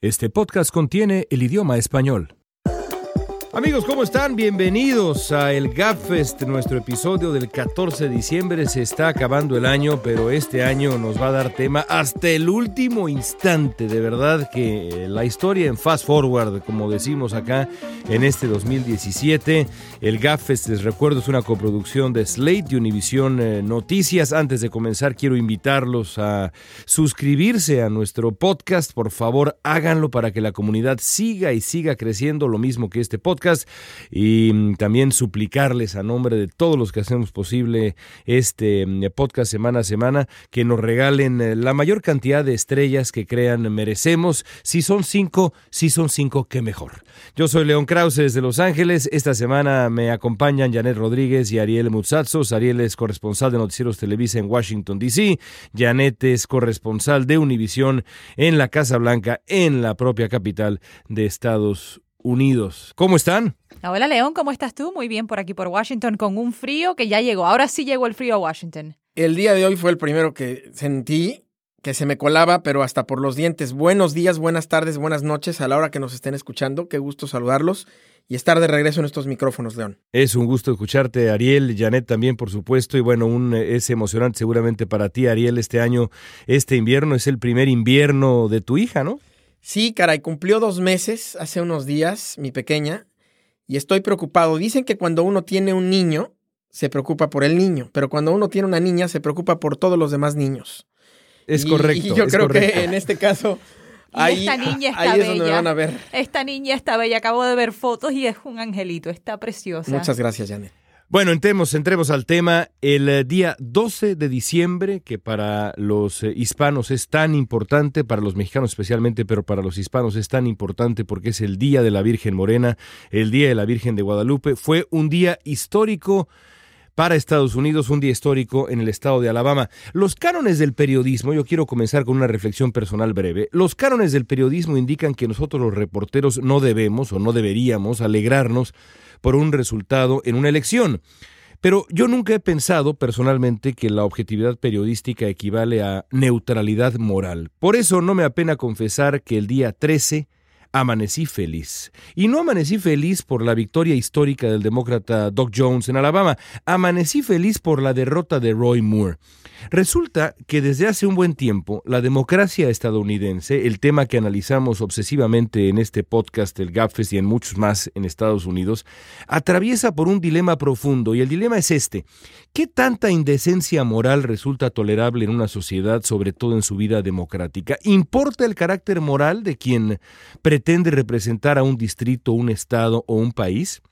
Este podcast contiene el idioma español. Amigos, ¿cómo están? Bienvenidos a el GapFest, nuestro episodio del 14 de diciembre. Se está acabando el año, pero este año nos va a dar tema hasta el último instante. De verdad que la historia en fast forward, como decimos acá en este 2017. El GapFest, les recuerdo, es una coproducción de Slate y Univision eh, Noticias. Antes de comenzar, quiero invitarlos a suscribirse a nuestro podcast. Por favor, háganlo para que la comunidad siga y siga creciendo lo mismo que este podcast y mm, también suplicarles a nombre de todos los que hacemos posible este mm, podcast semana a semana que nos regalen eh, la mayor cantidad de estrellas que crean merecemos. Si son cinco, si son cinco, qué mejor. Yo soy León Krause desde Los Ángeles. Esta semana me acompañan Janet Rodríguez y Ariel Mutsatsos. Ariel es corresponsal de Noticieros Televisa en Washington, D.C. Janet es corresponsal de Univisión en la Casa Blanca, en la propia capital de Estados Unidos. Unidos. ¿Cómo están? Hola León, ¿cómo estás tú? Muy bien por aquí por Washington con un frío que ya llegó. Ahora sí llegó el frío a Washington. El día de hoy fue el primero que sentí que se me colaba, pero hasta por los dientes. Buenos días, buenas tardes, buenas noches a la hora que nos estén escuchando. Qué gusto saludarlos y estar de regreso en estos micrófonos, León. Es un gusto escucharte, Ariel, Janet también, por supuesto. Y bueno, un, es emocionante seguramente para ti, Ariel, este año, este invierno es el primer invierno de tu hija, ¿no? Sí, caray, cumplió dos meses hace unos días, mi pequeña, y estoy preocupado. Dicen que cuando uno tiene un niño, se preocupa por el niño, pero cuando uno tiene una niña, se preocupa por todos los demás niños. Es correcto. Y yo es creo correcto. que en este caso... Ahí, esta niña está ahí es bella. donde van a ver. Esta niña está bella. Acabo de ver fotos y es un angelito. Está preciosa. Muchas gracias, Janet. Bueno, entremos, entremos al tema. El eh, día 12 de diciembre, que para los eh, hispanos es tan importante, para los mexicanos especialmente, pero para los hispanos es tan importante porque es el Día de la Virgen Morena, el Día de la Virgen de Guadalupe, fue un día histórico para Estados Unidos, un día histórico en el estado de Alabama. Los cánones del periodismo, yo quiero comenzar con una reflexión personal breve. Los cánones del periodismo indican que nosotros los reporteros no debemos o no deberíamos alegrarnos por un resultado en una elección. Pero yo nunca he pensado personalmente que la objetividad periodística equivale a neutralidad moral. Por eso no me apena confesar que el día 13 amanecí feliz. Y no amanecí feliz por la victoria histórica del demócrata Doc Jones en Alabama, amanecí feliz por la derrota de Roy Moore. Resulta que desde hace un buen tiempo la democracia estadounidense, el tema que analizamos obsesivamente en este podcast, el GAPFES y en muchos más en Estados Unidos, atraviesa por un dilema profundo y el dilema es este. ¿Qué tanta indecencia moral resulta tolerable en una sociedad, sobre todo en su vida democrática? ¿Importa el carácter moral de quien pretende representar a un distrito, un estado o un país?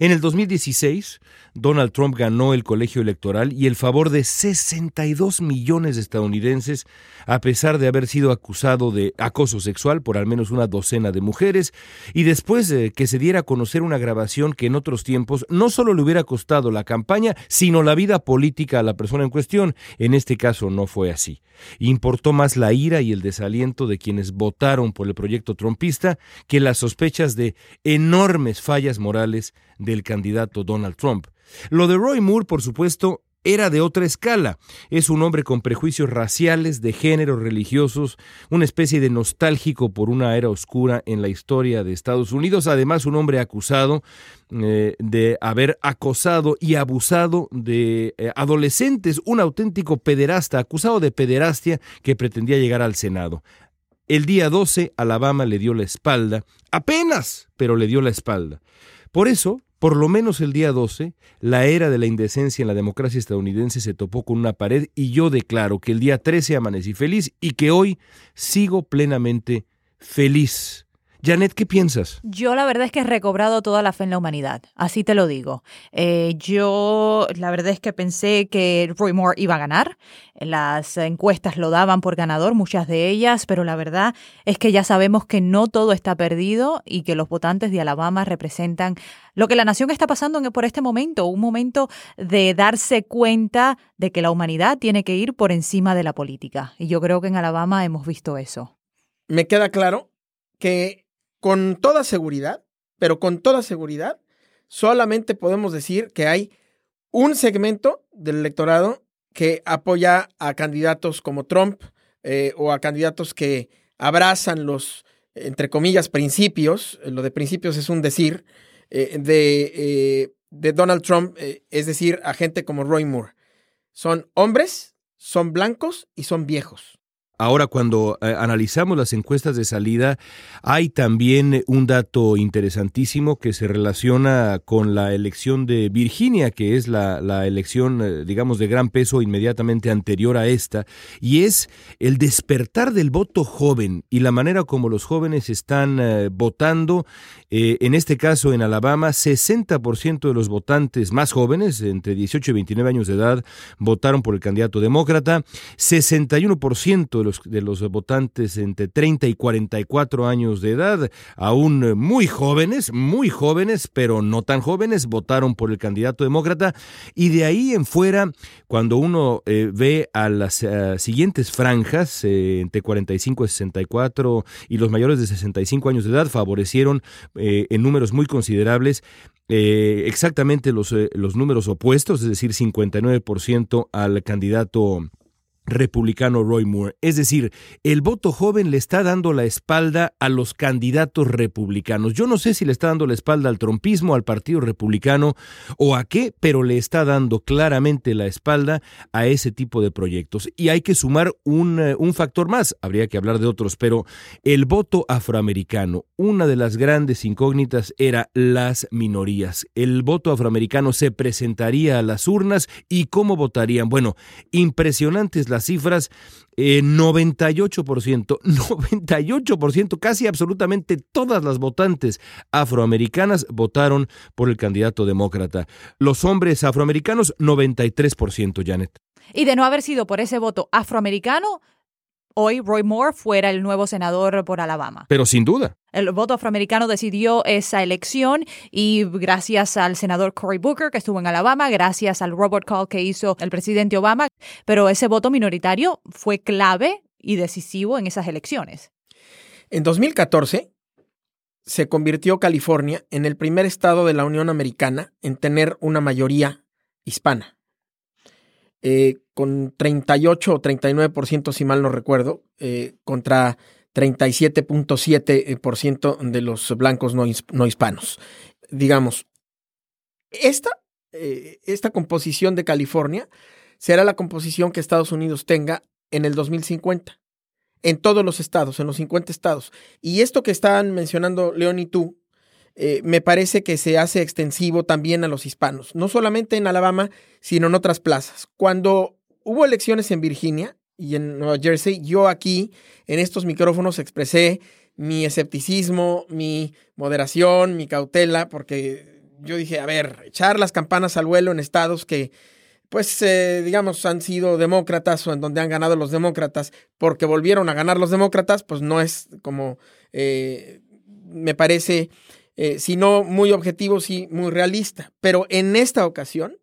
En el 2016, Donald Trump ganó el colegio electoral y el favor de 62 millones de estadounidenses, a pesar de haber sido acusado de acoso sexual por al menos una docena de mujeres, y después de que se diera a conocer una grabación que en otros tiempos no solo le hubiera costado la campaña, sino la vida política a la persona en cuestión. En este caso no fue así. Importó más la ira y el desaliento de quienes votaron por el proyecto trumpista que las sospechas de enormes fallas morales del candidato Donald Trump. Lo de Roy Moore, por supuesto, era de otra escala. Es un hombre con prejuicios raciales, de género, religiosos, una especie de nostálgico por una era oscura en la historia de Estados Unidos. Además, un hombre acusado eh, de haber acosado y abusado de eh, adolescentes, un auténtico pederasta, acusado de pederastia que pretendía llegar al Senado. El día 12, Alabama le dio la espalda, apenas, pero le dio la espalda. Por eso, por lo menos el día 12, la era de la indecencia en la democracia estadounidense se topó con una pared y yo declaro que el día 13 amanecí feliz y que hoy sigo plenamente feliz. Janet, ¿qué piensas? Yo la verdad es que he recobrado toda la fe en la humanidad, así te lo digo. Eh, yo la verdad es que pensé que Roy Moore iba a ganar. Las encuestas lo daban por ganador, muchas de ellas, pero la verdad es que ya sabemos que no todo está perdido y que los votantes de Alabama representan lo que la nación está pasando por este momento, un momento de darse cuenta de que la humanidad tiene que ir por encima de la política. Y yo creo que en Alabama hemos visto eso. Me queda claro que con toda seguridad, pero con toda seguridad, solamente podemos decir que hay un segmento del electorado que apoya a candidatos como Trump eh, o a candidatos que abrazan los, entre comillas, principios, lo de principios es un decir, eh, de, eh, de, Donald Trump, es decir, a gente como Roy Moore. Son hombres, son blancos y son viejos. Ahora, cuando eh, analizamos las encuestas de salida, hay también un dato interesantísimo que se relaciona con la elección de Virginia, que es la, elección, eh, digamos, de gran peso inmediatamente anterior a esta, y es el despertar del voto joven y la manera como los jóvenes están eh, votando. en este caso, en Alabama, 60% de los votantes más jóvenes, entre 18 y 29 años de edad, votaron por el candidato demócrata, 61% de los de los votantes entre 30 y 44 años de edad, aún muy jóvenes, muy jóvenes, pero no tan jóvenes, votaron por el candidato demócrata. Y de ahí en fuera, cuando uno eh, ve a las eh, siguientes franjas, eh, entre 45 y 64 y los mayores de 65 años de edad, favorecieron en números muy considerables exactamente los, los números opuestos, es decir, 59% al candidato republicano Roy Moore. Es decir, el voto joven le está dando la espalda a los candidatos republicanos. Yo no sé si le está dando la espalda al trompismo, al Partido Republicano o a qué, pero le está dando claramente la espalda a ese tipo de proyectos. Y hay que sumar un, eh, un factor más, habría que hablar de otros, pero el voto afroamericano, una de las grandes incógnitas era las minorías. El voto afroamericano se presentaría a las urnas y cómo votarían. Bueno, impresionantes las cifras, 98%, eh, 98%, casi absolutamente todas las votantes afroamericanas votaron por el candidato demócrata. Los hombres afroamericanos, 93%, Janet. Y de no haber sido por ese voto afroamericano, hoy Roy Moore fuera el nuevo senador por Alabama. Pero sin duda. El voto afroamericano decidió esa elección y gracias al senador Cory Booker que estuvo en Alabama, gracias al robot call que hizo el presidente Obama, pero ese voto minoritario fue clave y decisivo en esas elecciones. En 2014 se convirtió California en el primer estado de la Unión Americana en tener una mayoría hispana. Eh, con 38 o 39%, si mal no recuerdo, eh, contra 37.7% de los blancos no, hispanos. Digamos, esta, eh, esta composición de California será la composición que Estados Unidos tenga en el 2050, en todos los estados, en los 50 estados. Y esto que están mencionando León y tú, eh, me parece que se hace extensivo también a los hispanos, no solamente en Alabama, sino en otras plazas. Cuando hubo elecciones en Virginia y en Nueva Jersey, yo aquí en estos micrófonos expresé mi escepticismo, mi moderación, mi cautela, porque yo dije, a ver, echar las campanas al vuelo en estados que, pues, eh, digamos, han sido demócratas o en donde han ganado los demócratas, porque volvieron a ganar los demócratas, pues no es como, eh, me parece eh, si no muy objetivo, sí muy realista. Pero en esta ocasión,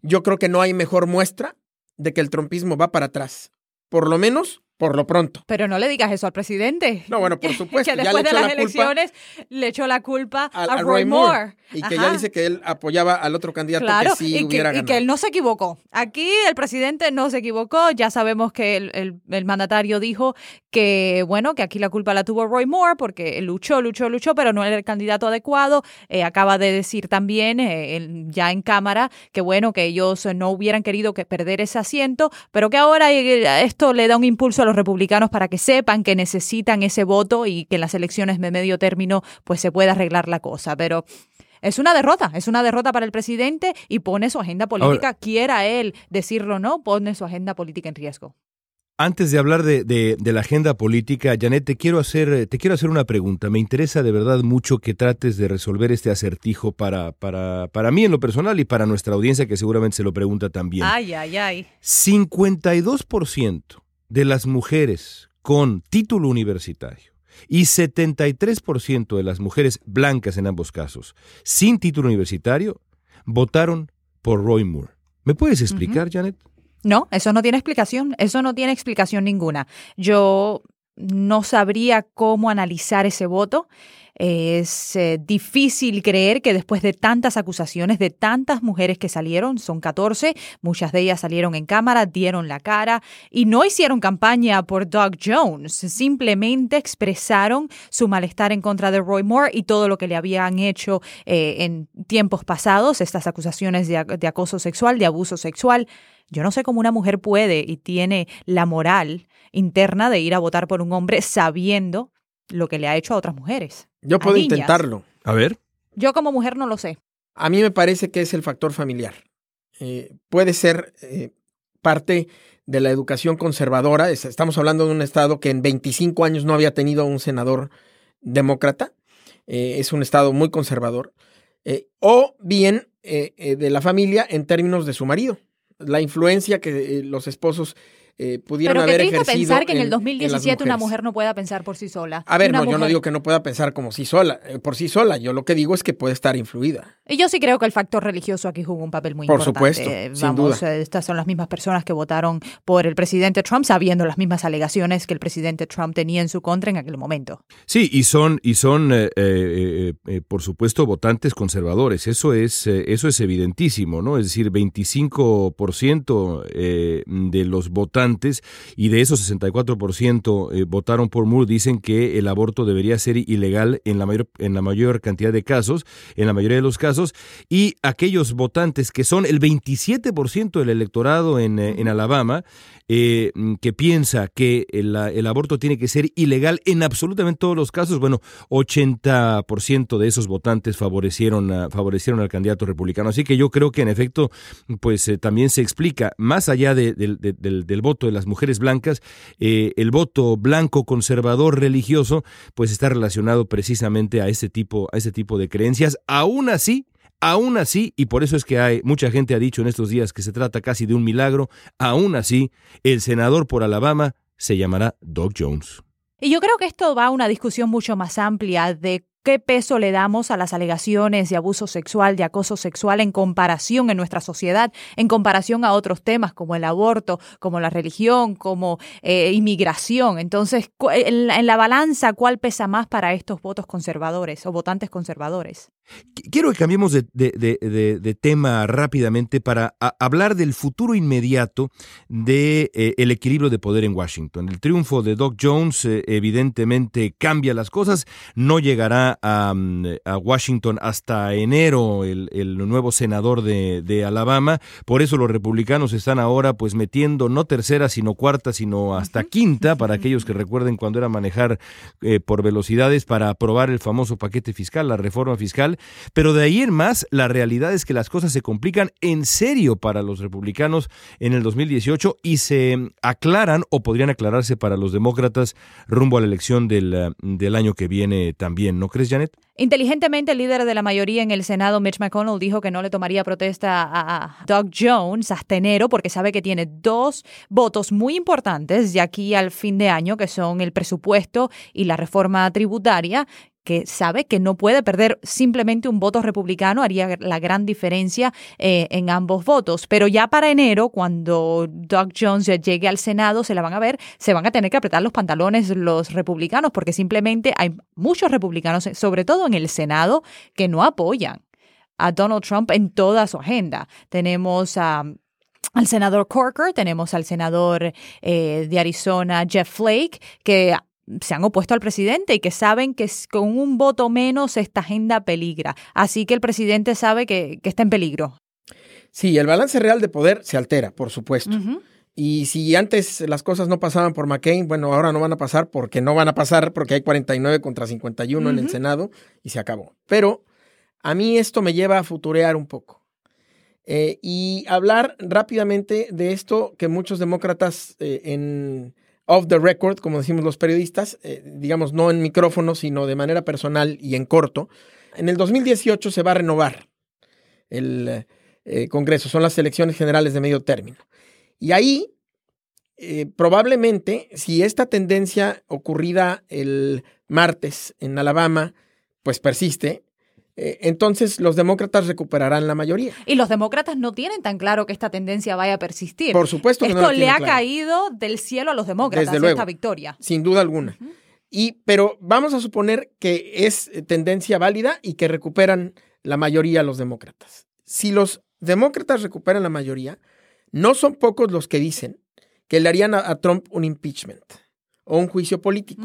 yo creo que no hay mejor muestra de que el trompismo va para atrás. Por lo menos por lo pronto. Pero no le digas eso al presidente. No, bueno, por supuesto. que después de las elecciones le echó la culpa a, Roy, Moore. Y que ya dice que él apoyaba al otro candidato que sí y hubiera que, Y que él no se equivocó. Aquí el presidente no se equivocó. Ya sabemos que el, el, mandatario dijo que, bueno, que aquí la culpa la tuvo Roy Moore porque luchó, luchó, luchó, pero no era el candidato adecuado. Eh, acaba de decir también, eh, ya en Cámara, que bueno, que ellos no hubieran querido que perder ese asiento, pero que ahora eh, esto le da un impulso a los republicanos para que sepan que necesitan ese voto y que en las elecciones de medio término pues se pueda arreglar la cosa. Pero es una derrota, es una derrota para el presidente y pone su agenda política, quiera él decirlo o no, pone su agenda política en riesgo. Antes de hablar de, la agenda política, Janet, te quiero, hacer, te quiero hacer una pregunta. Me interesa de verdad mucho que trates de resolver este acertijo para, para, para mí en lo personal y para nuestra audiencia que seguramente se lo pregunta también. Ay, ay, ay. 52% de las mujeres con título universitario y 73% de las mujeres blancas en ambos casos sin título universitario votaron por Roy Moore. ¿Me puedes explicar, Janet? No, eso no tiene explicación, eso no tiene explicación ninguna. Yo no sabría cómo analizar ese voto. Es eh, difícil creer que después de tantas acusaciones, de tantas mujeres que salieron, son 14, muchas de ellas salieron en cámara, dieron la cara y no hicieron campaña por Doug Jones, simplemente expresaron su malestar en contra de Roy Moore y todo lo que le habían hecho eh, en tiempos pasados, estas acusaciones de, de acoso sexual, de abuso sexual. Yo no sé cómo una mujer puede y tiene la moral interna de ir a votar por un hombre sabiendo lo que le ha hecho a otras mujeres. Yo puedo intentarlo. A ver. Yo como mujer no lo sé. A mí me parece que es el factor familiar. Eh, puede ser eh, parte de la educación conservadora. Estamos hablando de un estado que en 25 años no había tenido un senador demócrata. Eh, es un estado muy conservador. o bien de la familia en términos de su marido. La influencia que los esposos eh, pudieron Pero haber que ejercido pensar que en, en el 2017 en una mujer no pueda pensar por sí sola. A ver, Una no, yo no mujer- digo que no pueda pensar como sí sola, eh, por sí sola. Yo lo que digo es que puede estar influida. Y yo sí creo que el factor religioso aquí jugó un papel muy Por importante. supuesto, Eh, sin Vamos, duda. eh, estas son las mismas personas que votaron por el presidente Trump, sabiendo las mismas alegaciones que el presidente Trump tenía en su contra en aquel momento. Sí, y son, y son eh, eh, eh, por supuesto, votantes conservadores. Eso es, eh, eso es evidentísimo, ¿no? Es decir, 25% eh, de los votantes y de esos 64% eh, votaron por Moore dicen que el aborto debería ser ilegal en la mayor, en la mayor cantidad de casos, en la mayoría de los casos, y aquellos votantes que son el 27% del electorado en, eh, en Alabama, eh, que piensa que el, el aborto tiene que ser ilegal en absolutamente todos los casos, bueno, 80% de esos votantes favorecieron, favorecieron al candidato republicano. Así que yo creo que en efecto, pues también se explica, más allá de- del, del voto de las mujeres blancas, eh, el voto blanco conservador religioso, pues está relacionado precisamente a ese tipo, a ese tipo de creencias. Aún así, Aún así, y por eso es que hay mucha gente ha dicho en estos días que se trata casi de un milagro, aún así, el senador por Alabama se llamará Doug Jones. Y yo creo que esto va a una discusión mucho más amplia de qué peso le damos a las alegaciones de abuso sexual, de acoso sexual en comparación en nuestra sociedad, en comparación a otros temas como el aborto, como la religión, como eh, inmigración. Entonces, en la, balanza, ¿cuál pesa más para estos votos conservadores o votantes conservadores? Qu- Quiero que cambiemos de, tema rápidamente para hablar del futuro inmediato de eh, el equilibrio de poder en Washington. El triunfo de Doug Jones eh, evidentemente cambia las cosas, no llegará a, a Washington hasta enero el, el nuevo senador de, de Alabama, por eso los republicanos están ahora pues metiendo no tercera sino cuarta sino hasta quinta para aquellos que recuerden cuando era manejar eh, por velocidades para aprobar el famoso paquete fiscal, la reforma fiscal, pero de ahí en más la realidad es que las cosas se complican en serio para los republicanos en el 2018 y se aclaran o podrían aclararse para los demócratas rumbo a la elección del, eh, del año que viene también, ¿no crees, Inteligentemente, el líder de la mayoría en el Senado, Mitch McConnell, dijo que no le tomaría protesta a Doug Jones hasta enero porque sabe que tiene dos votos muy importantes de aquí al fin de año, que son el presupuesto y la reforma tributaria que sabe que no puede perder simplemente un voto republicano, haría la gran diferencia eh, en ambos votos. Pero ya para enero, cuando Doug Jones llegue al Senado, se la van a ver, se van a tener que apretar los pantalones los republicanos, porque simplemente hay muchos republicanos, sobre todo en el Senado, que no apoyan a Donald Trump en toda su agenda. Tenemos a al senador Corker, tenemos al senador eh, de Arizona, Jeff Flake, que se han opuesto al presidente y que saben que con un voto menos esta agenda peligra. Así que el presidente sabe que, que está en peligro. Sí, el balance real de poder se altera, por supuesto. Y si antes las cosas no pasaban por McCain, bueno, ahora no van a pasar porque no van a pasar porque hay 49 contra 51 en el. Senado y se acabó. Pero a mí esto me lleva a futurear un poco. Eh, y hablar rápidamente de esto que muchos demócratas eh, en off the record, como decimos los periodistas, eh, digamos no en micrófono, sino de manera personal y en corto, en el 2018 se va a renovar el eh, Congreso, son las elecciones generales de medio término. Y ahí, eh, probablemente, si esta tendencia ocurrida el martes en Alabama, pues persiste, entonces los demócratas recuperarán la mayoría. Y los demócratas no tienen tan claro que esta tendencia vaya a persistir. Por supuesto que Esto no la le ha caído del cielo a los demócratas Desde luego. esta victoria. Sin duda alguna. Y, pero vamos a suponer que es eh, tendencia válida y que recuperan la mayoría los demócratas. Si los demócratas recuperan la mayoría, no son pocos los que dicen que le harían a, a Trump un impeachment o un juicio político.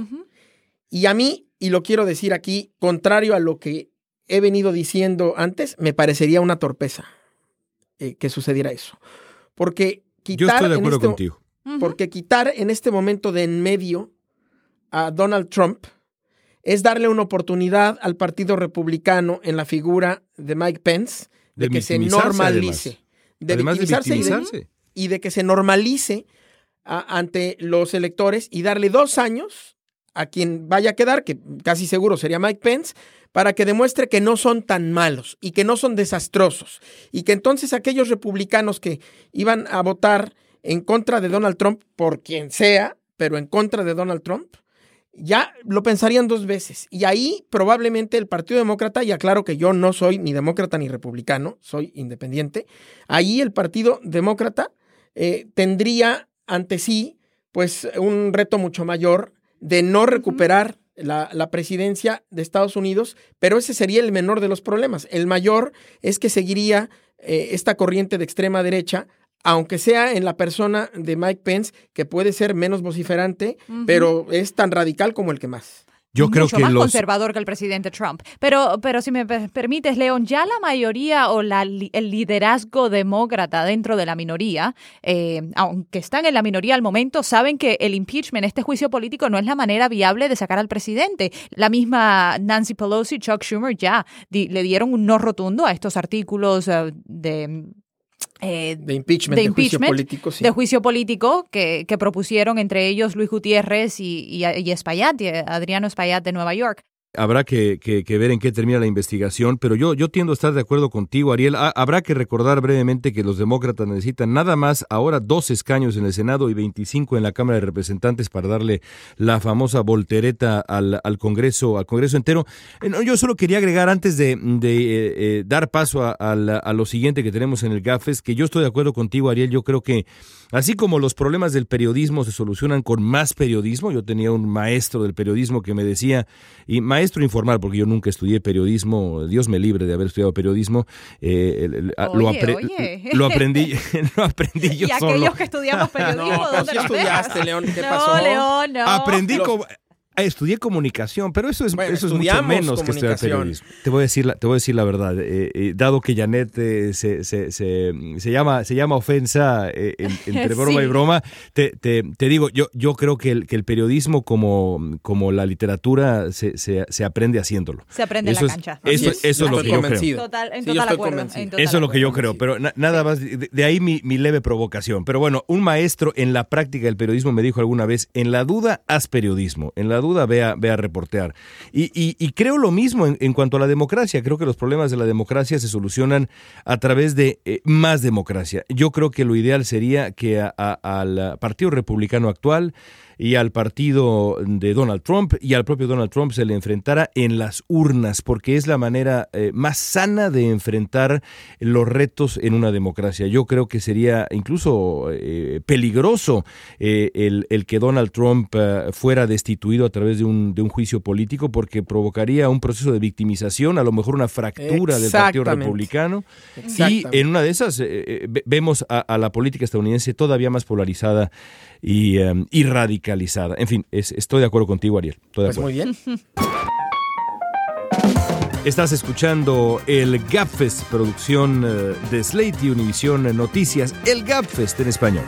Y a mí, y lo quiero decir aquí, contrario a lo que he venido diciendo antes, me parecería una torpeza eh, que sucediera eso. Porque quitar Yo estoy de en acuerdo este- contigo. Porque quitar en este momento de en medio a Donald Trump es darle una oportunidad al Partido Republicano en la figura de Mike Pence de, De que se normalice. De Además de victimizarse, y de- victimizarse. y de que se normalice a- ante los electores y darle dos años a quien vaya a quedar, que casi seguro sería Mike Pence, para que demuestre que no son tan malos y que no son desastrosos. Y que entonces aquellos republicanos que iban a votar en contra de Donald Trump, por quien sea, pero en contra de Donald Trump, ya lo pensarían dos veces. Y ahí probablemente el Partido Demócrata, y aclaro que yo no soy ni demócrata ni republicano, soy independiente, ahí el Partido Demócrata eh, tendría ante sí pues un reto mucho mayor de no recuperar la, la presidencia de Estados Unidos, pero ese sería el menor de los problemas. El mayor es que seguiría eh, esta corriente de extrema derecha, aunque sea en la persona de Mike Pence, que puede ser menos vociferante, pero es tan radical como el que más. Yo creo mucho que más los conservador que el presidente Trump. Pero, pero si me per- permites, León, ya la mayoría o la, el liderazgo demócrata dentro de la minoría, eh, aunque están en la minoría al momento, saben que el impeachment, este juicio político, no es la manera viable de sacar al presidente. La misma Nancy Pelosi, Chuck Schumer ya di- le dieron un no rotundo a estos artículos eh, de... eh, De impeachment, De de, juicio político, sí. de juicio político que, que propusieron entre ellos Luis Gutiérrez y, y, y Espaillat, y Adriano Espaillat de Nueva York. Habrá que, ver en qué termina la investigación, pero yo, yo tiendo a estar de acuerdo contigo, Ariel. Ha- habrá que recordar brevemente que los demócratas necesitan nada más ahora dos escaños en el Senado y 25 en la Cámara de Representantes para darle la famosa voltereta al, Congreso, al Congreso entero. Eh, yo solo quería agregar antes de, eh, eh, dar paso a, a lo siguiente que tenemos en el GAFES, que yo estoy de acuerdo contigo, Ariel. Yo creo que así como los problemas del periodismo se solucionan con más periodismo, yo tenía un maestro del periodismo que me decía, y maestro informal, porque yo nunca estudié periodismo, Dios me libre de haber estudiado periodismo, eh, el- el- lo, Oye, apre- oye. lo aprendí, lo aprendí yo y solo. aquellos que estudiamos periodismo, No, ¿dónde sí estudiaste? León, ¿qué no, pasó? León, no. Aprendí como... eh, Estudié comunicación, pero eso es, Bueno, eso es mucho menos que estudiar periodismo. Te voy a decir la, te voy a decir la verdad. eh, eh, dado que Janet eh, se, se, se, se llama, se llama ofensa eh, en- entre broma Sí. y broma, te, te, te digo, yo, yo creo que el, que el periodismo como, como la literatura se, se, se aprende haciéndolo. Se aprende Eso en es- la cancha. Eso, Así eso es lo que yo creo. convencido. Total, en Sí, yo total estoy acuerdo. convencido. en total Eso es lo que yo creo, pero na- nada más, de, de ahí mi, mi leve provocación. Pero bueno, un maestro en la práctica del periodismo me dijo alguna vez, en la duda, haz periodismo, en la duda, vea, vea reportear. Y, y- creo lo mismo en, en cuanto a la democracia, creo que los problemas de la democracia se solucionan a través de eh, más democracia. Yo creo que lo ideal sería que a- a- al Partido Republicano actual y al partido de Donald Trump y al propio Donald Trump se le enfrentara en las urnas, porque es la manera eh, más sana de enfrentar los retos en una democracia. Yo creo que sería incluso eh, peligroso eh, el, el que Donald Trump eh, fuera destituido a través de un, de un juicio político, porque provocaría un proceso de victimización, a lo mejor una fractura del Partido. Republicano. Y en una de esas eh, ve- vemos a, a la política estadounidense todavía más polarizada y, y radicalizada. En fin, es- estoy de acuerdo contigo, Ariel. Estoy de Pues acuerdo. muy bien. Estás escuchando el Gapfest, producción eh, de Slate y Univisión Noticias, el Gapfest en español.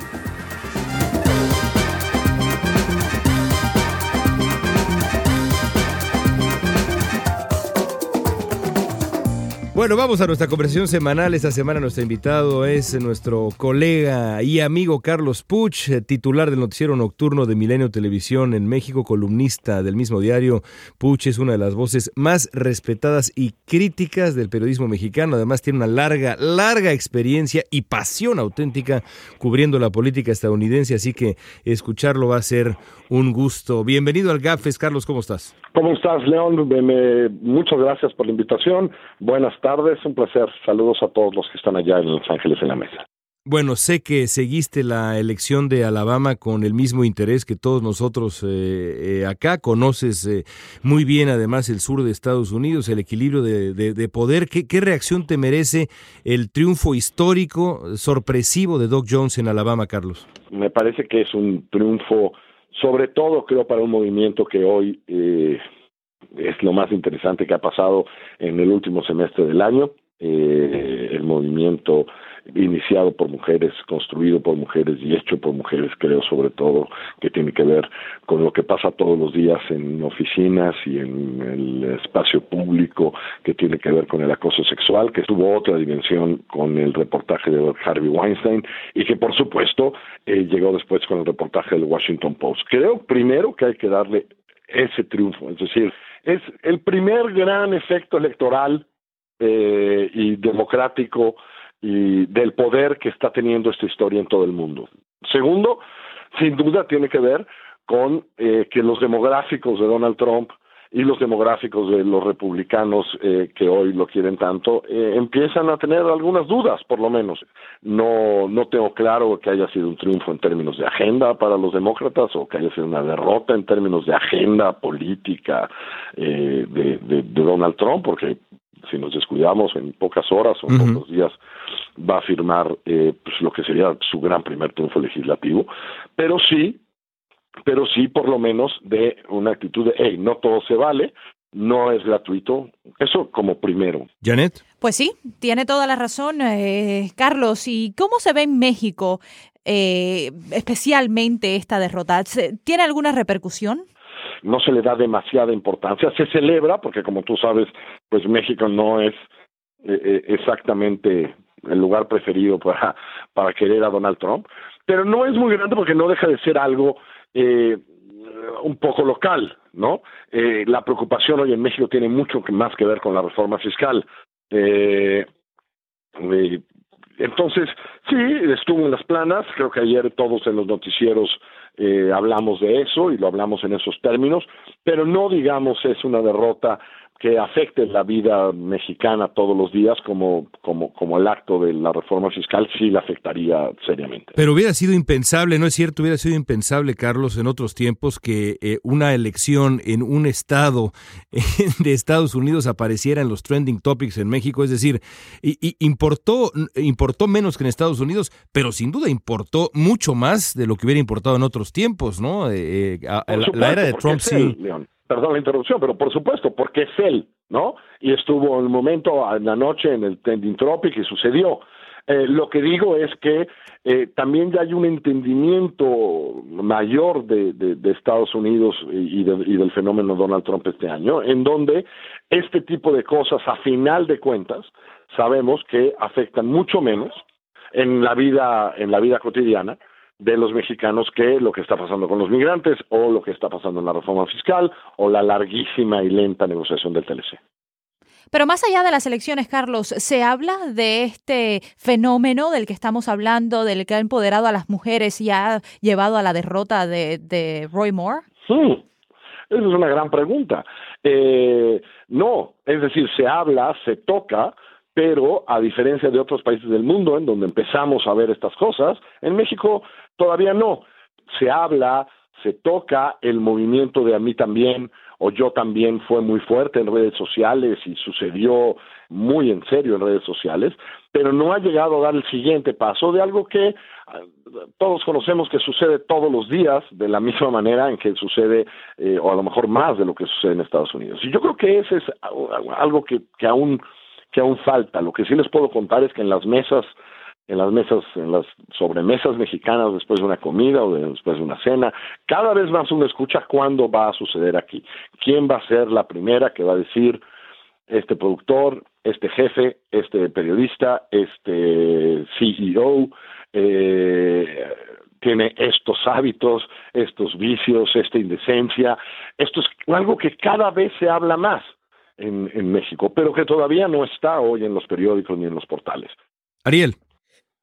Bueno, vamos a nuestra conversación semanal. Esta semana nuestro invitado es nuestro colega y amigo Carlos Puch, titular del noticiero nocturno de Milenio Televisión en México, columnista del mismo diario. Puch es una de las voces más respetadas y críticas del periodismo mexicano. Además tiene una larga, larga experiencia y pasión auténtica cubriendo la política estadounidense, así que escucharlo va a ser un gusto. Bienvenido al GAFES. Carlos, ¿cómo estás? ¿Cómo estás, León? muchas gracias por la invitación. Buenas tardes, un placer. Saludos a todos los que están allá en Los Ángeles en la mesa. Bueno, sé que seguiste la elección de Alabama con el mismo interés que todos nosotros eh, eh, acá. Conoces eh, muy bien, además, el sur de Estados Unidos, el equilibrio de, poder. ¿Qué, ¿Qué, reacción te merece el triunfo histórico, sorpresivo de Doc Jones en Alabama, Carlos? Me parece que es un triunfo, sobre todo creo, para un movimiento que hoy es lo más interesante que ha pasado en el último semestre del año. Eh, el movimiento iniciado por mujeres, construido por mujeres y hecho por mujeres, creo sobre todo que tiene que ver con lo que pasa todos los días en oficinas y en el espacio público, que tiene que ver con el acoso sexual, que tuvo otra dimensión con el reportaje de Harvey Weinstein y que por supuesto eh, llegó después con el reportaje del Washington Post. Creo primero que hay que darle ese triunfo, es decir, es el primer gran efecto electoral eh, y democrático y del poder que está teniendo esta historia en todo el mundo. Segundo, sin duda tiene que ver con eh, que los demográficos de Donald Trump y los demográficos de los republicanos eh, que hoy lo quieren tanto eh, empiezan a tener algunas dudas, por lo menos. No, no tengo claro que haya sido un triunfo en términos de agenda para los demócratas o que haya sido una derrota en términos de agenda política eh, de, de, Donald Trump, porque si nos descuidamos en pocas horas o en pocos días va a firmar eh, pues lo que sería su gran primer triunfo legislativo, pero sí pero sí por lo menos de una actitud de, hey, no todo se vale, no es gratuito. Eso como primero. Janet. Pues sí, tiene toda la razón, eh, Carlos. ¿Y cómo se ve en México eh, especialmente esta derrota? ¿Tiene alguna repercusión? No se le da demasiada importancia. Se celebra porque, como tú sabes, pues México no es eh, exactamente el lugar preferido para, para querer a Donald Trump, pero no es muy grande porque no deja de ser algo eh, un poco local, ¿no? Eh, la preocupación hoy en México tiene mucho más que ver con la reforma fiscal. Eh, eh, entonces, sí, estuvo en las planas, creo que ayer todos en los noticieros eh, hablamos de eso y lo hablamos en esos términos, pero no digamos es una derrota que afecte la vida mexicana todos los días como, como, como el acto de la reforma fiscal sí la afectaría seriamente. Pero hubiera sido impensable, ¿no es cierto? Hubiera sido impensable, Carlos, en otros tiempos que eh, una elección en un estado de Estados Unidos apareciera en los trending topics en México. Es decir, y, importó, importó menos que en Estados Unidos, pero sin duda importó mucho más de lo que hubiera importado en otros tiempos, ¿no? Eh, eh, la, era de Trump sí perdón la interrupción, pero por supuesto, porque es él, ¿no? Y estuvo en el momento, en la noche, en el Tending Tropic y sucedió. Eh, lo que digo es que eh, también ya hay un entendimiento mayor de, de, Estados Unidos y, y, del fenómeno Donald Trump este año, en donde este tipo de cosas, a final de cuentas, sabemos que afectan mucho menos en la vida, en la vida cotidiana, de los mexicanos que lo que está pasando con los migrantes o lo que está pasando en la reforma fiscal o la larguísima y lenta negociación del TLC. Pero más allá de las elecciones, Carlos, ¿se habla de este fenómeno del que estamos hablando, del que ha empoderado a las mujeres y ha llevado a la derrota de, Roy Moore? Sí, esa es una gran pregunta. Eh, no, es decir, se habla, se toca, pero a diferencia de otros países del mundo en donde empezamos a ver estas cosas, en México todavía no. Se habla, se toca, el movimiento de a mí también o yo también fue muy fuerte en redes sociales y sucedió muy en serio en redes sociales, pero no ha llegado a dar el siguiente paso de algo que ah, todos conocemos que sucede todos los días de la misma manera en que sucede, eh, o a lo mejor más de lo que sucede en Estados Unidos. Y yo creo que ese es algo que, que aún que aún falta. Lo que sí les puedo contar es que en las mesas, en las mesas, en las sobremesas mexicanas después de una comida o después de una cena, cada vez más uno escucha cuándo va a suceder aquí. ¿Quién va a ser la primera que va a decir este productor este jefe, este periodista, este CEO, eh, tiene estos hábitos, estos vicios, esta indecencia. Esto es algo que cada vez se habla más en, en México, pero que todavía no está hoy en los periódicos ni en los portales. Ariel.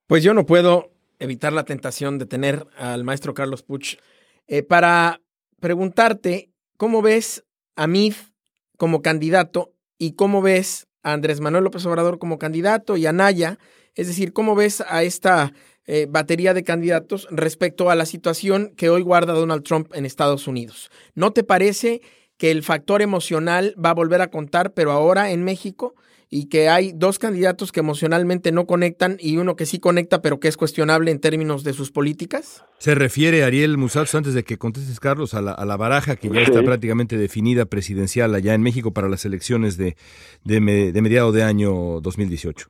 Pues yo no puedo evitar la tentación de tener al maestro Carlos Puch eh, para preguntarte cómo ves a MIF como candidato y cómo ves a Andrés Manuel López Obrador como candidato y a Naya, es decir, cómo ves a esta eh, batería de candidatos respecto a la situación que hoy guarda Donald Trump en Estados Unidos. ¿No te parece que el factor emocional va a volver a contar, pero ahora en México? Y que hay dos candidatos que emocionalmente no conectan y uno que sí conecta, pero que es cuestionable en términos de sus políticas? Se refiere Ariel Musals, antes de que contestes, Carlos, a la, a la baraja que ya está prácticamente definida presidencial allá en México para las elecciones de, de, de mediado de año 2018.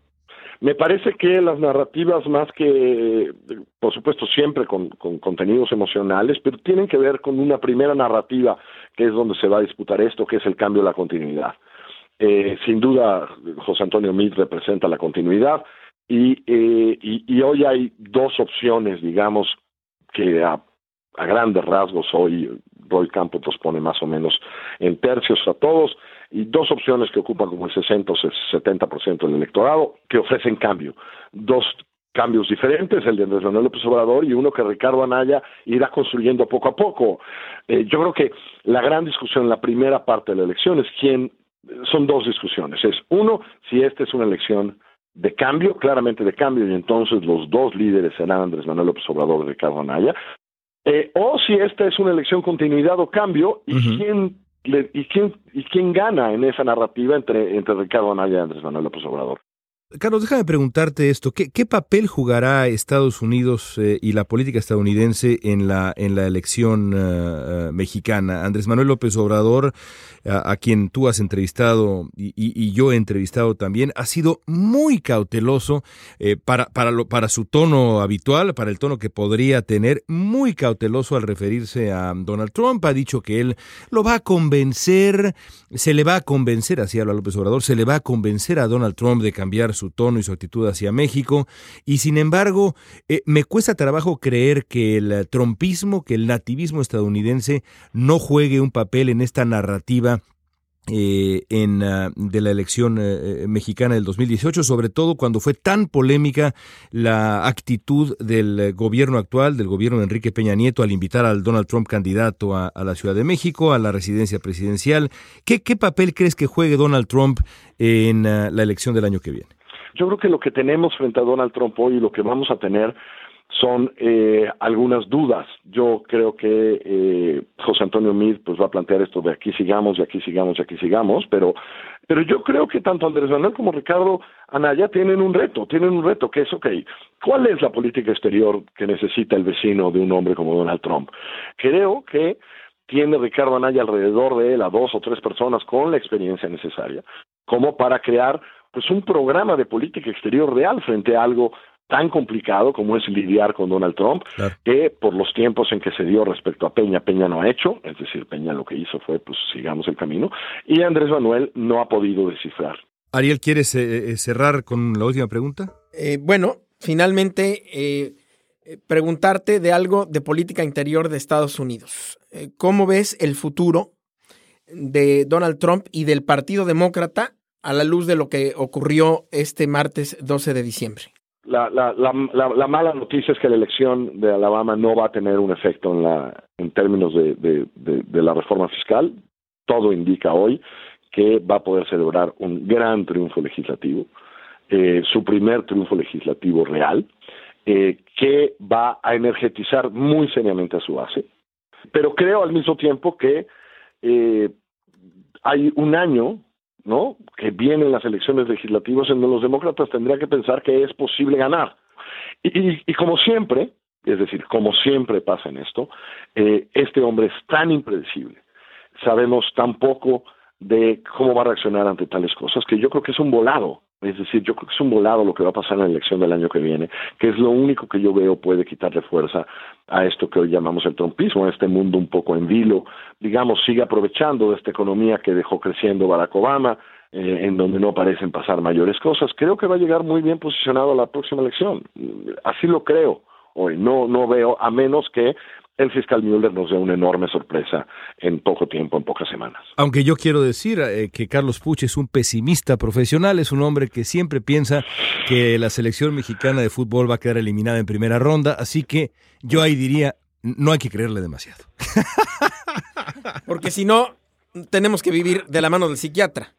Me parece que las narrativas, más que, por supuesto, siempre con, contenidos emocionales, pero tienen que ver con una primera narrativa, que es donde se va a disputar esto, que es el cambio de la continuidad. Eh, sin duda, José Antonio Meade representa la continuidad y, eh, y, hoy hay dos opciones, digamos, que a, a grandes rasgos hoy Roy Campos los pone más o menos en tercios a todos y dos opciones que ocupan como el 60 o 70% del electorado que ofrecen cambio. Dos cambios diferentes, el de Andrés Manuel López Obrador y uno que Ricardo Anaya irá construyendo poco a poco. Eh, yo creo que la gran discusión en la primera parte de la elección es quién, son dos discusiones. Es uno, si esta es una elección de cambio, claramente de cambio, y entonces los dos líderes serán Andrés Manuel López Obrador y Ricardo Anaya, eh, o si esta es una elección continuidad o cambio, y quién ¿Y quién, ¿Y quién gana en esa narrativa entre, entre Ricardo Anaya y Andrés Manuel López Obrador? Carlos, déjame preguntarte esto. ¿Qué, papel jugará Estados Unidos eh, y la política estadounidense en la, en la elección eh, eh, mexicana? Andrés Manuel López Obrador, a, quien tú has entrevistado y, yo he entrevistado también, ha sido muy cauteloso para, para su tono habitual, para el tono que podría tener, muy cauteloso al referirse a Donald Trump. Ha dicho que él lo va a convencer, se le va a convencer, así habla López Obrador, se le va a convencer a Donald Trump de cambiar su tono y su actitud hacia México, y sin embargo, eh, me cuesta trabajo creer que el trompismo, que el nativismo estadounidense no juegue un papel en esta narrativa eh, ah, de la elección eh, mexicana del 2018, sobre todo cuando fue tan polémica la actitud del gobierno actual, del gobierno de Enrique Peña Nieto, al invitar al Donald Trump candidato a, la Ciudad de México, a la residencia presidencial. ¿Qué, qué papel crees que juegue Donald Trump en ah, la elección del año que viene? Yo creo que lo que tenemos frente a Donald Trump hoy y lo que vamos a tener son eh, algunas dudas. Yo creo que eh, José Antonio Meade pues va a plantear esto de aquí sigamos, y aquí sigamos, y aquí sigamos, pero pero yo creo que tanto Andrés Manuel como Ricardo Anaya tienen un reto, tienen un reto que es, ok, ¿cuál es la política exterior que necesita el vecino de un hombre como Donald Trump? Creo que tiene Ricardo Anaya alrededor de él a dos o tres personas con la experiencia necesaria, como para crear pues un programa de política exterior real frente a algo tan complicado como es lidiar con Donald Trump, que por los tiempos en que se dio respecto a Peña, Peña no ha hecho, es decir, Peña lo que hizo fue, pues sigamos el camino, y Andrés Manuel no ha podido descifrar. Ariel, ¿quieres eh, eh, cerrar con la última pregunta? Eh, bueno, finalmente, preguntarte de algo de política interior de Estados Unidos. ¿Cómo ves el futuro de Donald Trump y del Partido Demócrata a la luz de lo que ocurrió este martes 12 de diciembre? La, la, la, mala noticia es que la elección de Alabama no va a tener un efecto en, la, en términos de, de, la reforma fiscal. Todo indica hoy que va a poder celebrar un gran triunfo legislativo, eh, su primer triunfo legislativo real, eh, que va a energetizar muy seriamente a su base. Pero creo al mismo tiempo que eh, hay un año ¿no? Que vienen las elecciones legislativas en donde los demócratas tendrían que pensar que es posible ganar. Y, como siempre, es decir, como siempre pasa en esto, eh, este hombre es tan impredecible, sabemos tan poco de cómo va a reaccionar ante tales cosas que yo creo que es un volado. Es decir, yo creo que es un volado lo que va a pasar en la elección del año que viene, que es lo único que yo veo puede quitarle fuerza a esto que hoy llamamos el trompismo, a este mundo un poco en vilo. Digamos, sigue aprovechando de esta economía que dejó creciendo Barack Obama, eh, en donde no parecen pasar mayores cosas. Creo que va a llegar muy bien posicionado a la próxima elección. Así lo creo hoy. No, no veo, a menos que el fiscal Mueller nos dé una enorme sorpresa en poco tiempo, en pocas semanas. Aunque yo quiero decir eh, que Carlos Puch es un pesimista profesional, es un hombre que siempre piensa que la selección mexicana de fútbol va a quedar eliminada en primera ronda, así que yo ahí diría, no hay que creerle demasiado. Porque si no, tenemos que vivir de la mano del psiquiatra.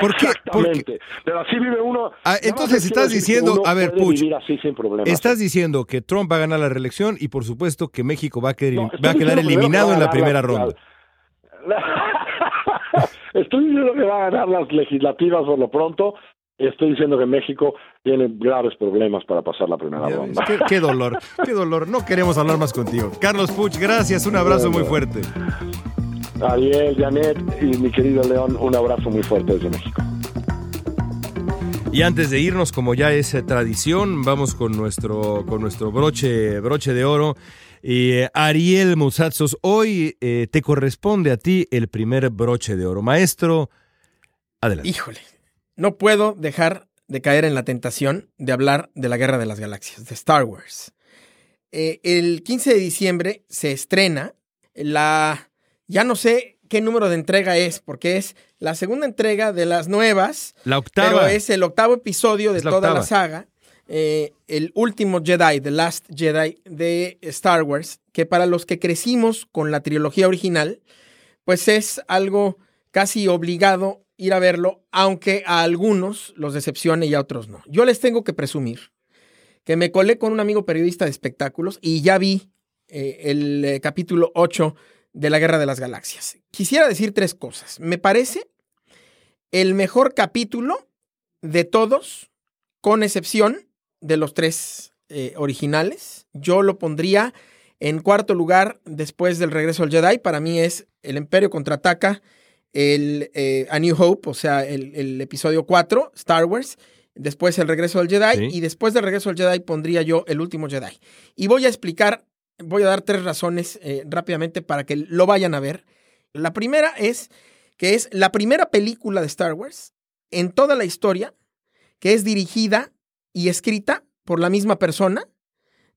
¿Por qué? Exactamente. Pero así vive uno. Ah, entonces estás diciendo, a ver, Puch, así sin problemas. estás diciendo que Trump va a ganar la reelección y por supuesto que México va a, quedar, No, va a estoy quedar diciendo eliminado en la primera ronda. la- Estoy diciendo que va a ganar las legislativas por lo pronto. Estoy diciendo que México tiene graves problemas para pasar la primera Ya ronda. Qué, qué dolor, qué dolor. No queremos hablar más contigo. Carlos Puch, gracias, un abrazo muy fuerte. Ariel, Janet y mi querido León, un abrazo muy fuerte desde México. Y antes de irnos, como ya es eh, tradición, vamos con nuestro, con nuestro broche, broche de oro. Y eh, Ariel Musazos, hoy eh, te corresponde a ti el primer broche de oro. Maestro, adelante. Híjole, no puedo dejar de caer en la tentación de hablar de la Guerra de las Galaxias, de Star Wars. Eh, el 15 de diciembre se estrena la... Ya no sé qué número de entrega es, porque es la segunda entrega de las nuevas, La octava. pero es el octavo episodio de la toda la saga. eh, el último Jedi, The Last Jedi de Star Wars, que para los que crecimos con la trilogía original, pues es algo casi obligado ir a verlo, aunque a algunos los decepcione y a otros no. Yo les tengo que presumir que me colé con un amigo periodista de espectáculos y ya vi eh, el eh, capítulo 8 de la Guerra de las Galaxias. Quisiera decir tres cosas. Me parece el mejor capítulo de todos, con excepción de los tres eh, originales. Yo lo pondría en cuarto lugar después del regreso al Jedi. Para mí es el Imperio contraataca, el eh, A New Hope, o sea, el, el episodio 4, Star Wars. Después el regreso al Jedi. Sí. Y después del regreso al Jedi pondría yo el último Jedi. Y voy a explicar, voy a dar tres razones eh, rápidamente para que lo vayan a ver. La primera es que es la primera película de Star Wars en toda la historia que es dirigida y escrita por la misma persona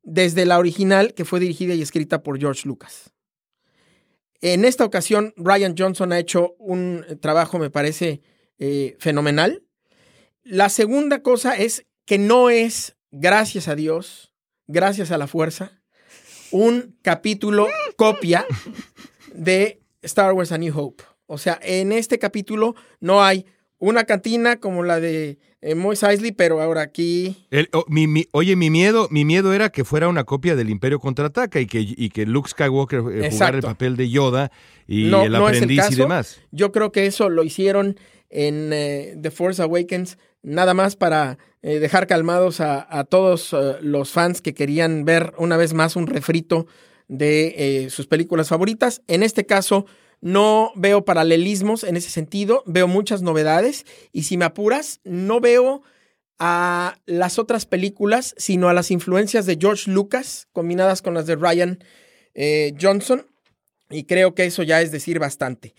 desde la original que fue dirigida y escrita por George Lucas. En esta ocasión, Ryan Johnson ha hecho un trabajo, me parece, eh, fenomenal. La segunda cosa es que no es, gracias a Dios, gracias a la fuerza, un capítulo copia de Star Wars A New Hope. O sea, en este capítulo no hay una cantina como la de eh, Moise Eisley, pero ahora aquí El- oh, mi- mi- oye, mi miedo, mi miedo era que fuera una copia del Imperio contraataca y que, y que Luke Skywalker eh, jugara el papel de Yoda y No, el no es el aprendiz y demás. Yo creo que eso lo hicieron en eh, The Force Awakens, nada más para eh, dejar calmados a, todos eh, los fans que querían ver una vez más un refrito de eh, sus películas favoritas. En este caso, no veo paralelismos en ese sentido, veo muchas novedades y si me apuras, no veo a las otras películas, sino a las influencias de George Lucas combinadas con las de Ryan Johnson y creo que eso ya es decir bastante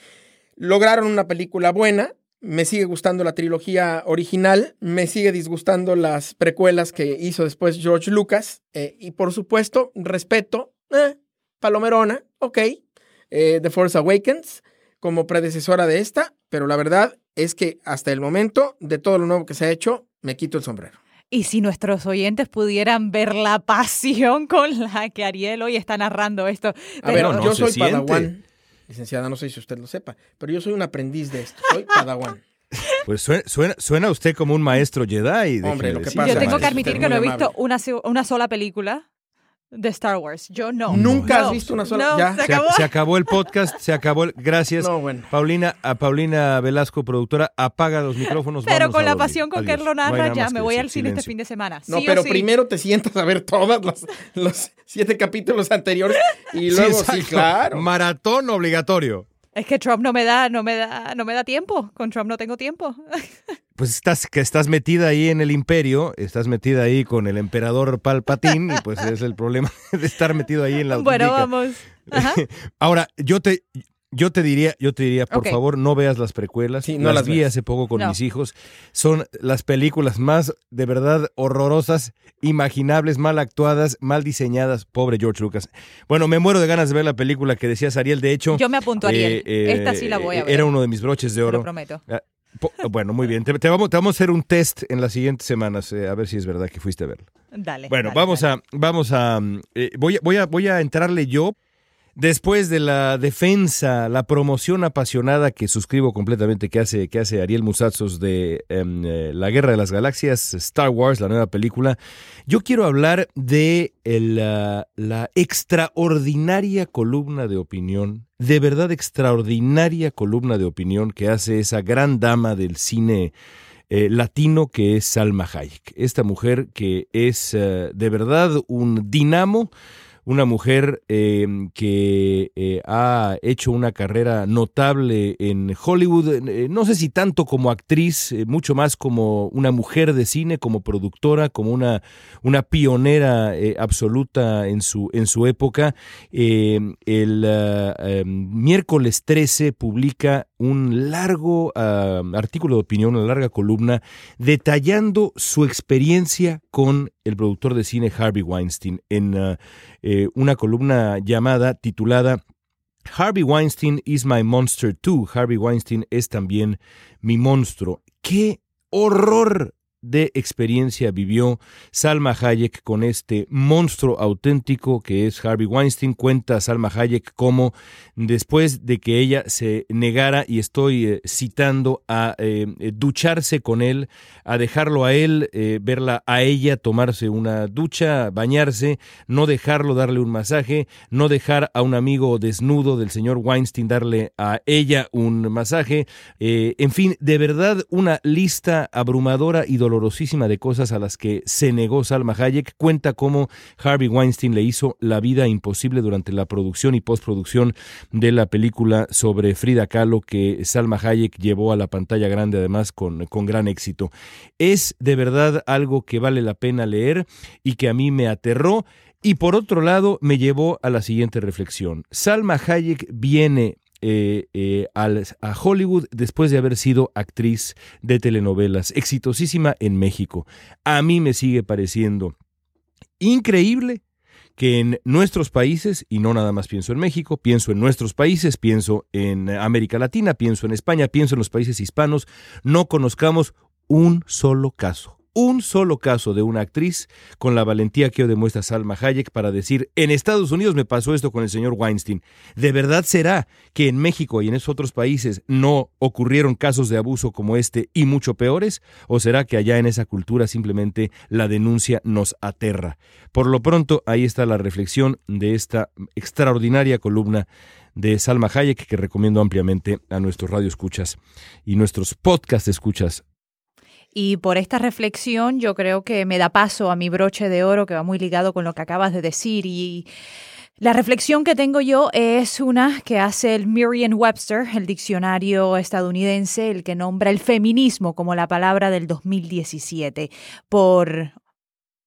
lograron una película buena. Me sigue gustando la trilogía original, me sigue disgustando las precuelas que hizo después George Lucas. eh, y por supuesto, respeto, eh, Palomerona, ok, eh, The Force Awakens como predecesora de esta, pero la verdad es que hasta el momento, de todo lo nuevo que se ha hecho, me quito el sombrero. Y si nuestros oyentes pudieran ver la pasión con la que Ariel hoy está narrando esto. A Pero- ver, no yo soy siente. Padawan. Licenciada, no sé si usted lo sepa, pero yo soy un aprendiz de esto. Soy Padawan. Pues suena, suena, suena usted como un maestro Jedi. Hombre, lo que pasa Yo tengo que admitir que no he visto una sola película de Star Wars. Yo no. Nunca No. has visto una sola. No, ya. se Se, acabó. se acabó el podcast, se acabó el... Gracias. No, bueno. Paulina, a Paulina Velasco, productora, apaga los micrófonos. Pero con la dormir. pasión con que Adiós. él lo narra, ya me que voy al cine este fin de semana. No, Sí pero sí. primero te sientas a ver todos los, los siete capítulos anteriores y luego sí, claro. Maratón obligatorio. Es que Trump no me da, no me da, no me da tiempo. Con Trump no tengo tiempo. Pues estás, que estás metida ahí en el imperio, estás metida ahí con el emperador Palpatín, y pues es el problema de estar metido ahí en la bueno, auténtica. vamos. Ajá. Ahora, yo te, Yo te diría, yo te diría, por favor, no veas las precuelas. Sí, no las, las vi hace poco con No. mis hijos. Son las películas más, de verdad, horrorosas, imaginables, mal actuadas, mal diseñadas. Pobre George Lucas. Bueno, me muero de ganas de ver la película que decías, Ariel. De hecho, Yo me apunto a Ariel. eh, eh, Esta sí la voy a ver. Era uno de mis broches de te oro. lo prometo. Ah, Bueno, muy bien. Te, te vamos, te vamos a hacer un test en las siguientes semanas, eh, a ver si es verdad que fuiste a verlo. Dale. Bueno, dale, vamos dale. a, vamos a, mm, eh, voy a, voy a, voy a entrarle yo. Después de la defensa, la promoción apasionada que suscribo completamente que hace, que hace Ariel Musazos de em, eh, La Guerra de las Galaxias, Star Wars, la nueva película, yo quiero hablar de ah, la extraordinaria columna de opinión, de verdad extraordinaria columna de opinión que hace esa gran dama del cine eh, latino que es Salma Hayek. Esta mujer que es eh, de verdad un dinamo, una mujer eh, que eh, ha hecho una carrera notable en Hollywood, eh, no sé si tanto como actriz, eh, mucho más como una mujer de cine, como productora, como una, una pionera absoluta en su, en su época. Eh, el ah, eh, miércoles 13 publica un largo artículo de opinión, una larga columna, detallando su experiencia con el productor de cine Harvey Weinstein en ah, eh, una columna llamada, titulada Harvey Weinstein is my monster too. Harvey Weinstein es también mi monstruo. ¡Qué horror! De experiencia vivió Salma Hayek con este monstruo auténtico que es Harvey Weinstein. Cuenta Salma Hayek cómo después de que ella se negara, y estoy eh, citando, a eh, ducharse con él, a dejarlo a él, eh, verla a ella tomarse una ducha, bañarse, no dejarlo darle un masaje, no dejar a un amigo desnudo del señor Weinstein darle a ella un masaje, eh, en fin, de verdad una lista abrumadora y de cosas a las que se negó Salma Hayek. Cuenta cómo Harvey Weinstein le hizo la vida imposible durante la producción y postproducción de la película sobre Frida Kahlo que Salma Hayek llevó a la pantalla grande además con, con gran éxito. Es de verdad algo que vale la pena leer y que a mí me aterró. Y por otro lado, me llevó a la siguiente reflexión. Salma Hayek viene eh, eh, a Hollywood después de haber sido actriz de telenovelas, exitosísima en México. A mí me sigue pareciendo increíble que en nuestros países, y no nada más pienso en México, pienso en nuestros países, pienso en América Latina, pienso en España, pienso en los países hispanos, no conozcamos un solo caso. Un solo caso de una actriz con la valentía que demuestra Salma Hayek para decir, en Estados Unidos me pasó esto con el señor Weinstein. ¿De verdad será que en México y en esos otros países no ocurrieron casos de abuso como este y mucho peores? ¿O será que allá en esa cultura simplemente la denuncia nos aterra? Por lo pronto, ahí está la reflexión de esta extraordinaria columna de Salma Hayek que recomiendo ampliamente a nuestros radioescuchas y nuestros podcast escuchas. Y por esta reflexión yo creo que me da paso a mi broche de oro que va muy ligado con lo que acabas de decir. Y la reflexión que tengo yo es una que hace el Merriam-Webster, el diccionario estadounidense, el que nombra el feminismo como la palabra del 2017 por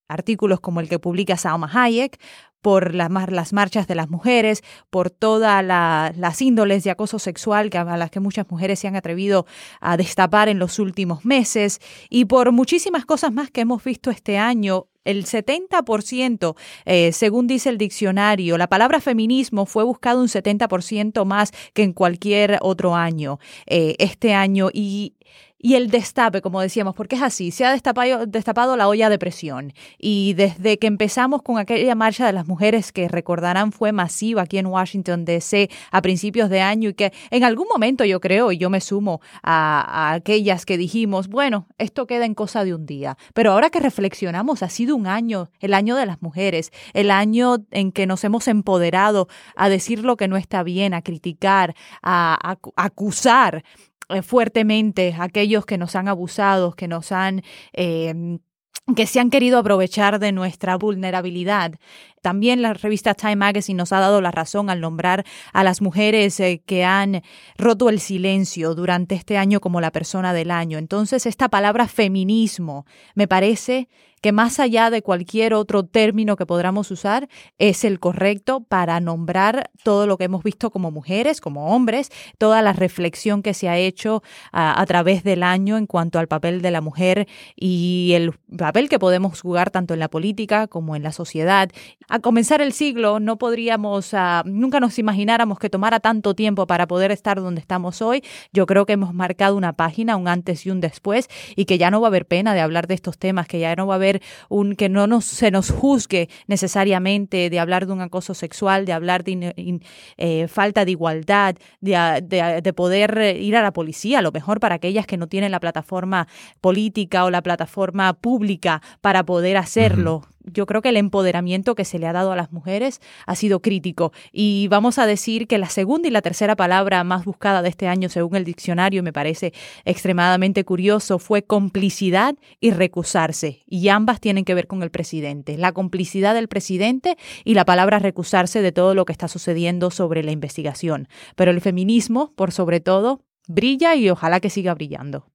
artículos como el que publica Salma Hayek, por las, las marchas de las mujeres, por todas la, las índoles de acoso sexual que, a las que muchas mujeres se han atrevido a destapar en los últimos meses y por muchísimas cosas más que hemos visto este año. El 70%, eh, según dice el diccionario, la palabra feminismo fue buscado un 70% más que en cualquier otro año eh, este año y y el destape, como decíamos, porque es así, se ha destapado, destapado la olla de presión. Y desde que empezamos con aquella marcha de las mujeres que recordarán fue masiva aquí en Washington DC a principios de año y que en algún momento yo creo, y yo me sumo a, aquellas que dijimos, bueno, esto queda en cosa de un día. Pero ahora que reflexionamos, ha sido un año, el año de las mujeres, el año en que nos hemos empoderado a decir lo que no está bien, a criticar, a, acusar fuertemente a aquellos que nos han abusado, que nos han... Eh, que se han querido aprovechar de nuestra vulnerabilidad. También la revista Time Magazine nos ha dado la razón al nombrar a las mujeres eh, que han roto el silencio durante este año como la persona del año. Entonces, esta palabra feminismo me parece que más allá de cualquier otro término que podamos usar, es el correcto para nombrar todo lo que hemos visto como mujeres, como hombres, toda la reflexión que se ha hecho a, a través del año en cuanto al papel de la mujer y el papel que podemos jugar tanto en la política como en la sociedad. A comenzar el siglo no podríamos, uh, nunca nos imagináramos que tomara tanto tiempo para poder estar donde estamos hoy. Yo creo que hemos marcado una página, un antes y un después, y que ya no va a haber pena de hablar de estos temas, que ya no va a haber un que no nos, se nos juzgue necesariamente de hablar de un acoso sexual, de hablar de in, in, eh, falta de igualdad, de, de, de poder ir a la policía, a lo mejor para aquellas que no tienen la plataforma política o la plataforma pública para poder hacerlo. Uh -huh yo creo que el empoderamiento que se le ha dado a las mujeres ha sido crítico. Y vamos a decir que la segunda y la tercera palabra más buscada de este año, según el diccionario, me parece extremadamente curioso, fue complicidad y recusarse. Y ambas tienen que ver con el presidente. La complicidad del presidente y la palabra recusarse de todo lo que está sucediendo sobre la investigación. Pero el feminismo, por sobre todo, brilla y ojalá que siga brillando.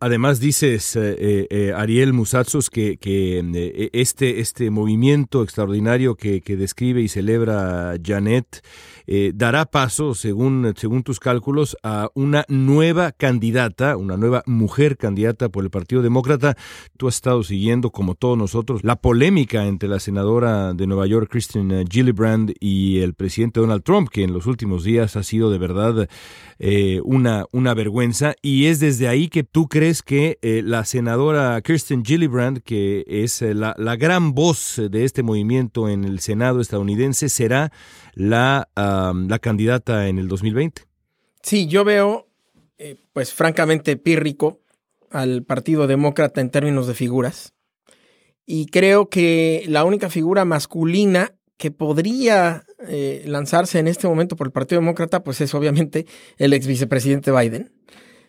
Además dices, eh, eh, Ariel Musatsos, que, eh, este, este movimiento extraordinario que, describe y celebra Janet eh, dará paso, según, según tus cálculos, a una nueva candidata, una nueva mujer candidata por el Partido Demócrata. Tú has estado siguiendo, como todos nosotros, la polémica entre la senadora de Nueva York, Christine Gillibrand, y el presidente Donald Trump, que en los últimos días ha sido de verdad eh, una, una vergüenza. Y es desde ahí que tú crees que eh, la senadora Kirsten Gillibrand, que es eh, la, la, gran voz de este movimiento en el Senado estadounidense, será la, la candidata en el 2020. Sí, yo veo, eh, pues francamente, pírrico al Partido Demócrata en términos de figuras. Y creo que la única figura masculina que podría lanzarse en este momento por el Partido Demócrata, pues es obviamente el ex vicepresidente Biden,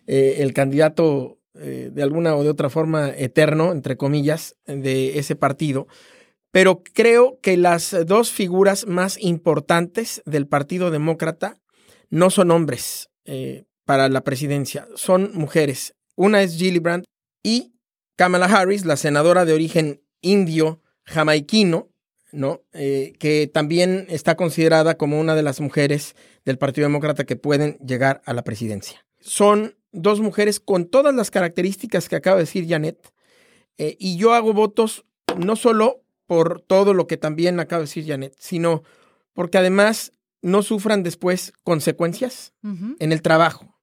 eh, el candidato eh, de alguna o de otra forma eterno, entre comillas, de ese partido. Pero creo que las dos figuras más importantes del Partido Demócrata no son hombres eh, para la presidencia, son mujeres. Una es Gillibrand y Kamala Harris, la senadora de origen indio jamaiquino, ¿no? Que también está considerada como una de las mujeres del Partido Demócrata que pueden llegar a la presidencia. Son dos mujeres con todas las características que acaba de decir Janet, eh, y yo hago votos no solo por todo lo que también acaba de decir Janet, sino porque además no sufran después consecuencias uh -huh. en el trabajo,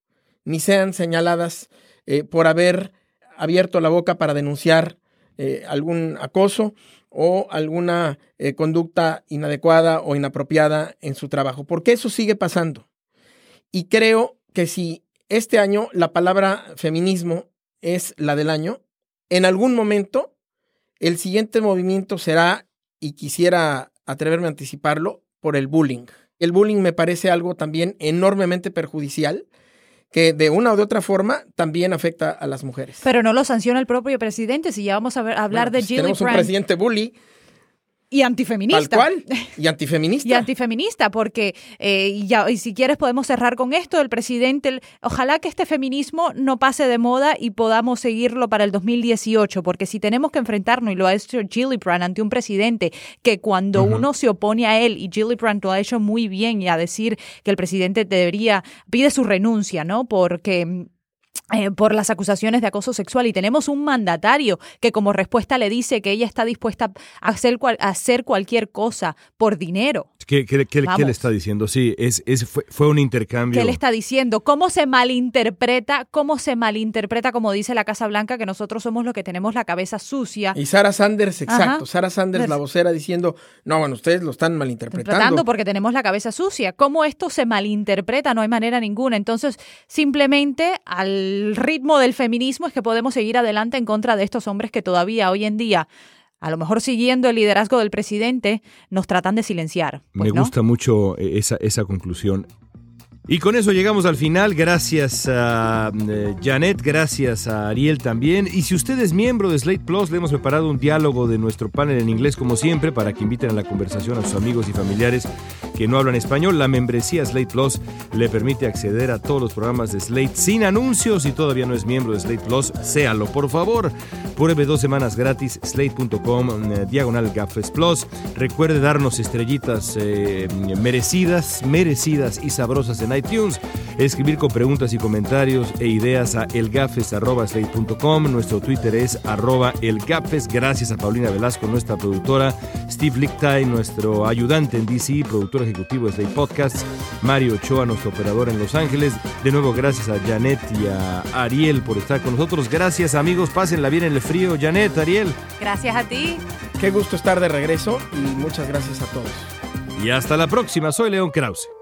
ni sean señaladas eh, por haber abierto la boca para denunciar eh, algún acoso o alguna eh, conducta inadecuada o inapropiada en su trabajo, porque eso sigue pasando. Y creo que si este año la palabra feminismo es la del año, en algún momento el siguiente movimiento será, y quisiera atreverme a anticiparlo, por el bullying. El bullying me parece algo también enormemente perjudicial que de una o de otra forma también afecta a las mujeres. Pero no lo sanciona el propio presidente, si ya vamos a, ver, a hablar bueno, pues de Gillibrand. Tenemos un presidente bully y antifeminista. Tal cual. Y antifeminista. y antifeminista, porque, eh, y, ya, y si quieres podemos cerrar con esto, el presidente, el, ojalá que este feminismo no pase de moda y podamos seguirlo para el 2018, porque si tenemos que enfrentarnos, y lo ha hecho Gillibrand ante un presidente que cuando uh -huh. uno se opone a él, y Gillibrand lo ha hecho muy bien, y a decir que el presidente debería, pide su renuncia, ¿no? Porque eh, por las acusaciones de acoso sexual y tenemos un mandatario que como respuesta le dice que ella está dispuesta a hacer, cual, a hacer cualquier cosa por dinero. ¿Qué, qué, qué, ¿qué le está diciendo? Sí, es, es, fue, fue, un intercambio. ¿Qué le está diciendo? ¿Cómo se malinterpreta? ¿Cómo se malinterpreta, como dice la Casa Blanca, que nosotros somos los que tenemos la cabeza sucia? Y Sara Sanders, exacto. Sara Sanders, la vocera, diciendo, no, bueno, ustedes lo están malinterpretando. Interpretando porque tenemos la cabeza sucia. ¿Cómo esto se malinterpreta? No hay manera ninguna. Entonces, simplemente al ritmo del feminismo es que podemos seguir adelante en contra de estos hombres que todavía hoy en día a lo mejor siguiendo el liderazgo del presidente, nos tratan de silenciar. Pues, Me ¿no? gusta mucho eh, esa, esa conclusión. Y con eso llegamos al final. Gracias a eh, Janet, gracias a Ariel también. Y si usted es miembro de Slate Plus, le hemos preparado un diálogo de nuestro panel en inglés, como siempre, para que inviten a la conversación a sus amigos y familiares que no hablan español, la membresía Slate Plus le permite acceder a todos los programas de Slate sin anuncios. Si todavía no es miembro de Slate Plus, séalo, por favor. Pruebe dos semanas gratis, slate.com, eh, diagonal Gafes Plus. Recuerde darnos estrellitas eh, merecidas, merecidas y sabrosas en iTunes. Escribir con preguntas y comentarios e ideas a elgafes.slate.com. Nuestro Twitter es arroba elgafes. Gracias a Paulina Velasco, nuestra productora. Steve Lichtai, nuestro ayudante en DC, productor ejecutivo de Slate Podcasts. Mario Ochoa, nuestro operador en Los Ángeles. De nuevo, gracias a Janet y a Ariel por estar con nosotros. Gracias, amigos. Pásenla bien en el frío. Janet, Ariel. Gracias a ti. Qué gusto estar de regreso y muchas gracias a todos. Y hasta la próxima. Soy León Krause.